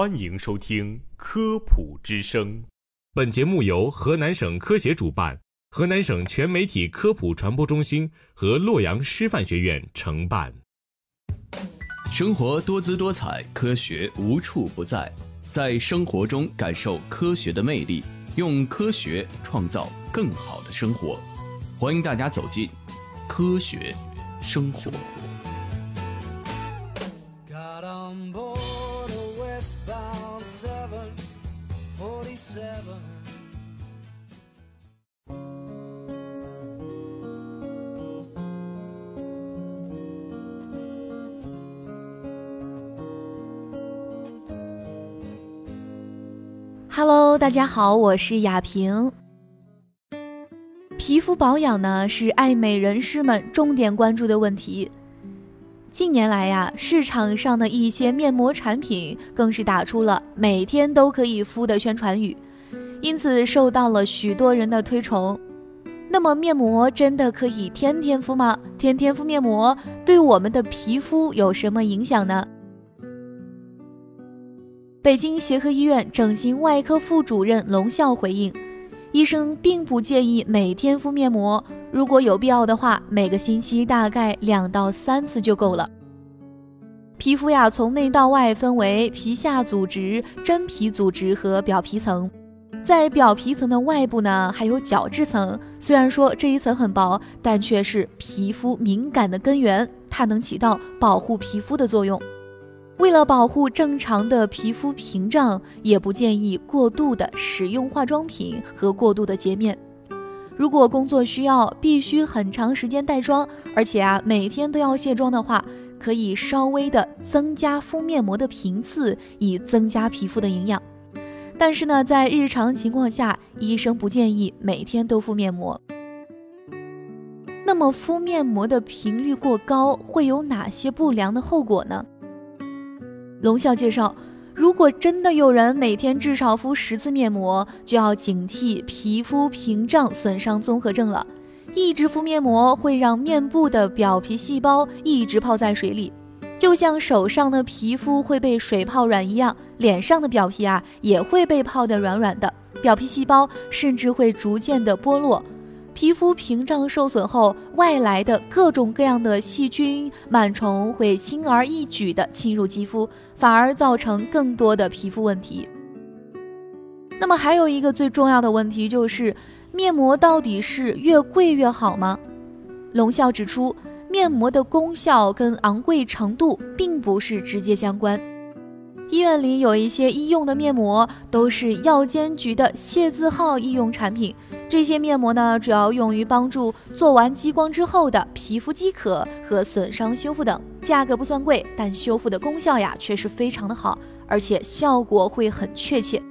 欢迎收听《科普之声》。本节目由河南省科协主办，河南省全媒体科普传播中心和洛阳师范学院承办。生活多姿多彩，科学无处不在，在生活中感受科学的魅力，用科学创造更好的生活。欢迎大家走进科学生活。47. Hello，大家好，我是雅萍。皮肤保养呢是爱美人士们重点关注的问题。近年来呀，市场上的一些面膜产品更是打出了“每天都可以敷”的宣传语，因此受到了许多人的推崇。那么，面膜真的可以天天敷吗？天天敷面膜对我们的皮肤有什么影响呢？北京协和医院整形外科副主任龙笑回应，医生并不建议每天敷面膜，如果有必要的话，每个星期大概两到三次就够了。皮肤呀，从内到外分为皮下组织、真皮组织和表皮层，在表皮层的外部呢，还有角质层。虽然说这一层很薄，但却是皮肤敏感的根源，它能起到保护皮肤的作用。为了保护正常的皮肤屏障，也不建议过度的使用化妆品和过度的洁面。如果工作需要必须很长时间带妆，而且啊每天都要卸妆的话，可以稍微的增加敷面膜的频次，以增加皮肤的营养。但是呢，在日常情况下，医生不建议每天都敷面膜。那么敷面膜的频率过高会有哪些不良的后果呢？龙笑介绍，如果真的有人每天至少敷十次面膜，就要警惕皮肤屏障损伤综合症了。一直敷面膜会让面部的表皮细胞一直泡在水里，就像手上的皮肤会被水泡软一样，脸上的表皮啊也会被泡得软软的，表皮细胞甚至会逐渐的剥落。皮肤屏障受损后，外来的各种各样的细菌、螨虫会轻而易举地侵入肌肤，反而造成更多的皮肤问题。那么还有一个最重要的问题就是，面膜到底是越贵越好吗？龙笑指出，面膜的功效跟昂贵程度并不是直接相关。医院里有一些医用的面膜都是药监局的械字号医用产品。这些面膜呢，主要用于帮助做完激光之后的皮肤饥渴和损伤修复等，价格不算贵，但修复的功效呀却是非常的好，而且效果会很确切。